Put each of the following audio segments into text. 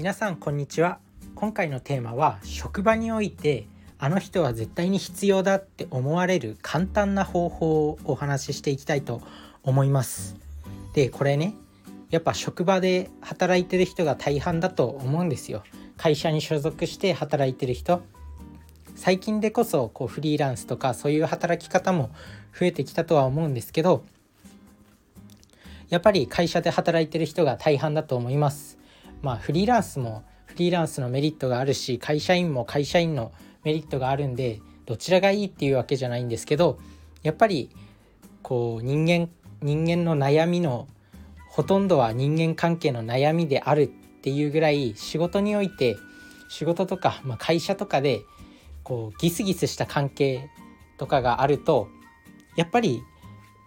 皆さんこんにちは。今回のテーマは職場においてあの人は絶対に必要だって思われる簡単な方法をお話ししていきたいと思います。でこれねやっぱ職場で働いてる人が大半だと思うんですよ。会社に所属して働いてる人。最近でこそこうフリーランスとかそういう働き方も増えてきたとは思うんですけどやっぱり会社で働いてる人が大半だと思います。まあフリーランスもフリーランスのメリットがあるし会社員も会社員のメリットがあるんでどちらがいいっていうわけじゃないんですけどやっぱりこう人間人間の悩みのほとんどは人間関係の悩みであるっていうぐらい仕事において仕事とか、まあ、会社とかでこうギスギスした関係とかがあるとやっぱり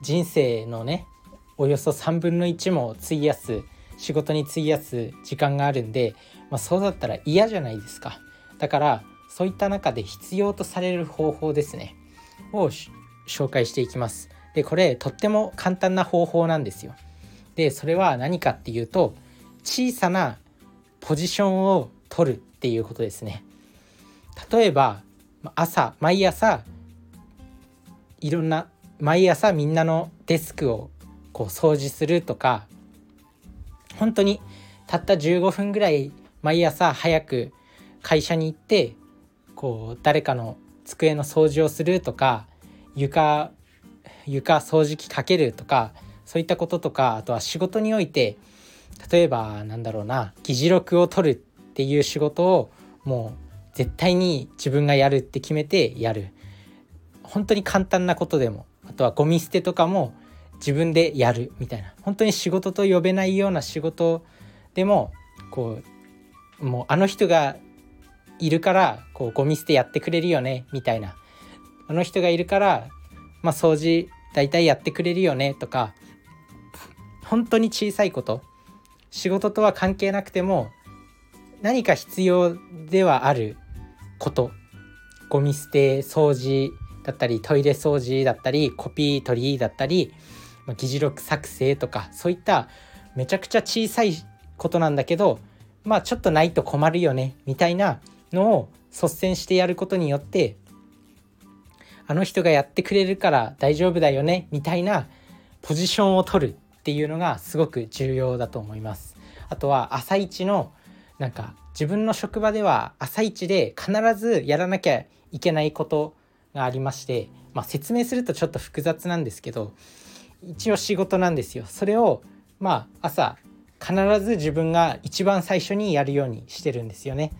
人生のねおよそ3分の1も費やす仕事に費やす時間があるんで、まあ、そうだったら嫌じゃないですか。だからそういった中で必要とされる方法ですね。を紹介していきます。でこれとっても簡単な方法なんですよ。でそれは何かっていうと小さなポジションを取るっていうことですね。例えば朝毎朝いろんな毎朝みんなのデスクをこう掃除するとか本当にたった15分ぐらい毎朝早く会社に行ってこう誰かの机の掃除をするとか床床掃除機かけるとかそういったこととかあとは仕事において例えばなんだろうな議事録を取るっていう仕事をもう絶対に自分がやるって決めてやる。本当に簡単なことでもあとはゴミ捨てとかも自分でやるみたいな。本当に仕事と呼べないような仕事でもこうもうあの人がいるからこうゴミ捨てやってくれるよねみたいな。あの人がいるからまあ掃除大体やってくれるよねとか本当に小さいこと。仕事とは関係なくても何か必要ではあること。ゴミ捨て掃除だったりトイレ掃除だったりコピー取りだったりまあ、議事録作成とかそういっためちゃくちゃ小さいことなんだけどまあちょっとないと困るよねみたいなのを率先してやることによってあの人がやってくれるから大丈夫だよねみたいなポジションを取るっていうのがすごく重要だと思います。あとは朝一のなんか自分の職場では朝一で必ずやらなきゃいけないことがありまして、まあ、説明するとちょっと複雑なんですけど一応仕事なんですよ。それをまあ朝必ず自分が一番最初にやるようにしてるんですよね。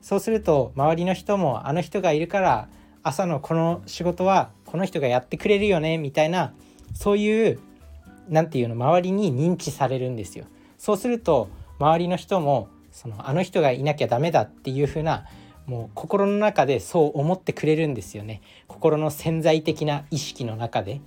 そうすると周りの人もあの人がいるから朝のこの仕事はこの人がやってくれるよねみたいなそういう何て言うの周りに認知されるんですよ。そうすると周りの人もそのあの人がいなきゃダメだっていう風なもう心の中でそう思ってくれるんですよね。心の潜在的な意識の中で。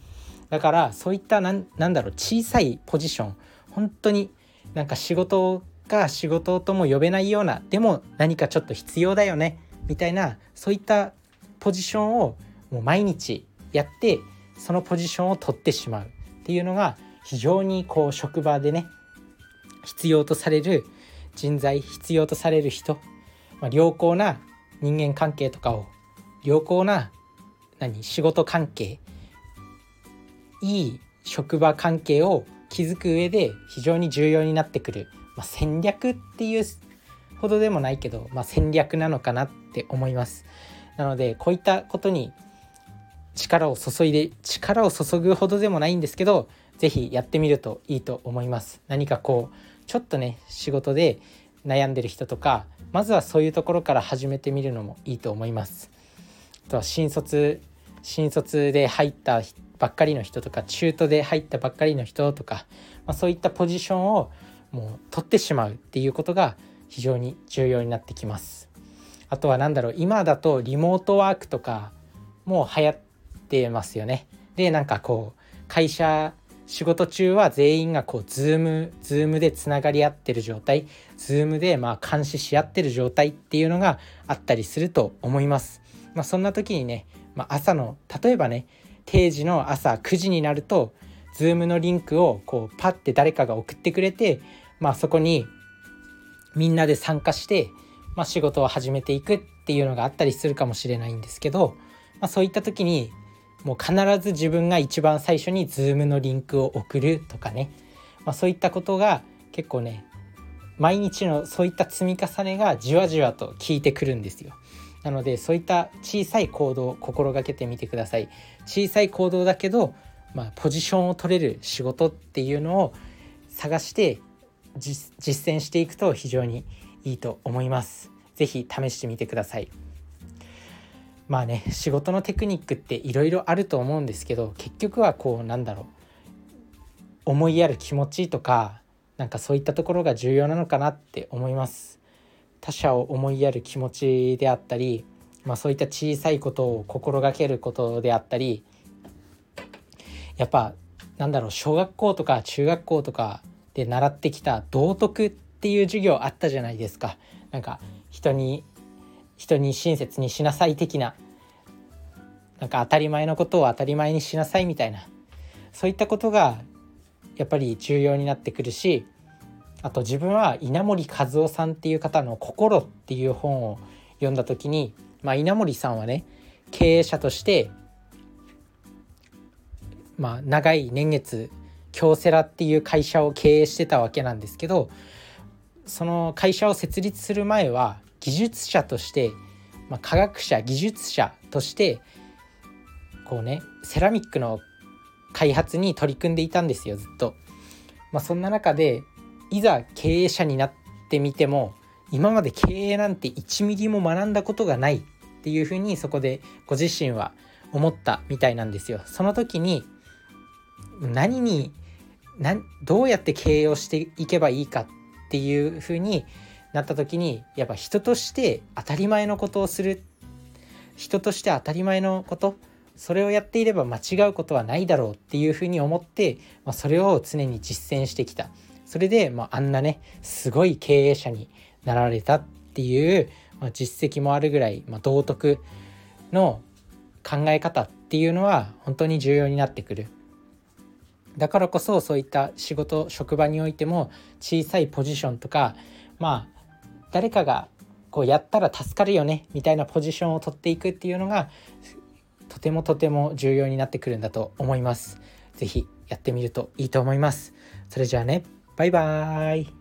だからそういったなんなんだろう小さいポジション。本当になんか仕事が仕事とも呼べないようなでも何かちょっと必要だよねみたいなそういったポジションをもう毎日やってそのポジションを取ってしまう。っていうのが非常にこう職場でね必要とされる人材必要とされる人、まあ、良好な人間関係とかを良好な何仕事関係いい職場関係を築く上で非常に重要になってくる、まあ、戦略っていうほどでもないけど、まあ、戦略なのかなって思います。なのでこういったことに力を注いで力を注ぐほどでもないんですけど是非やってみるといいと思います。何かこうちょっとね仕事で悩んでる人とかまずはそういうところから始めてみるのもいいと思います。あとは新卒新卒で入ったばっかりの人とか中途で入ったばっかりの人とか、まあ、そういったポジションをもう取ってしまうっていうことが非常に重要になってきます。あとは何だろう今だとリモートワークとかも流行ってますよね。でなんかこう会社仕事中は全員がこう Zoom Zoom でつながり合ってる状態 Zoom でまあ監視し合ってる状態っていうのがあったりすると思います。まあ、そんな時にね、まあ、朝の例えばね定時の朝9時になると Zoom のリンクをこうパッて誰かが送ってくれて、まあ、そこにみんなで参加して、まあ、仕事を始めていくっていうのがあったりするかもしれないんですけど、まあ、そういった時にもう必ず自分が一番最初に Zoom のリンクを送るとかね、まあ、そういったことが結構ね毎日のそういった積み重ねがじわじわと効いてくるんですよ。なのでそういった小さい行動を心がけてみてください。小さい行動だけど、まあ、ポジションを取れる仕事っていうのを探して実践していくと非常にいいと思います。是非試してみてください。まあね仕事のテクニックっていろいろあると思うんですけど結局はこうなんだろう思いやる気持ちとかなんかそういったところが重要なのかなって思います他者を思いやる気持ちであったり、まあ、そういった小さいことを心がけることであったりやっぱなんだろう小学校とか中学校とかで習ってきた道徳っていう授業あったじゃないですか。なんか人に人に親切にしなさい的ななんか当たり前のことを当たり前にしなさいみたいなそういったことがやっぱり重要になってくるしあと自分は稲森和夫さんっていう方の「心」っていう本を読んだ時に、まあ、稲森さんはね経営者として、まあ、長い年月京セラっていう会社を経営してたわけなんですけどその会社を設立する前は技術者として、まあ、科学者技術者としてこうねセラミックの開発に取り組んでいたんですよずっと。まあ、そんな中でいざ経営者になってみても今まで経営なんて1ミリも学んだことがないっていうふうにそこでご自身は思ったみたいなんですよ。その時に何にどうやって経営をしていけばいいかっていうふうになった時にやっぱ人として当たり前のことをする。人として当たり前のこと。それをやっていれば間違うことはないだろうっていうふうに思って、まあ、それを常に実践してきた。それで、まあ、あんなねすごい経営者になられたっていう、まあ、実績もあるぐらい、まあ、道徳の考え方っていうのは本当に重要になってくる。だからこそそういった仕事職場においても小さいポジションとかまあ誰かがこうやったら助かるよねみたいなポジションを取っていくっていうのがとてもとても重要になってくるんだと思います。是非やってみるといいと思います。それじゃあねバイバーイ。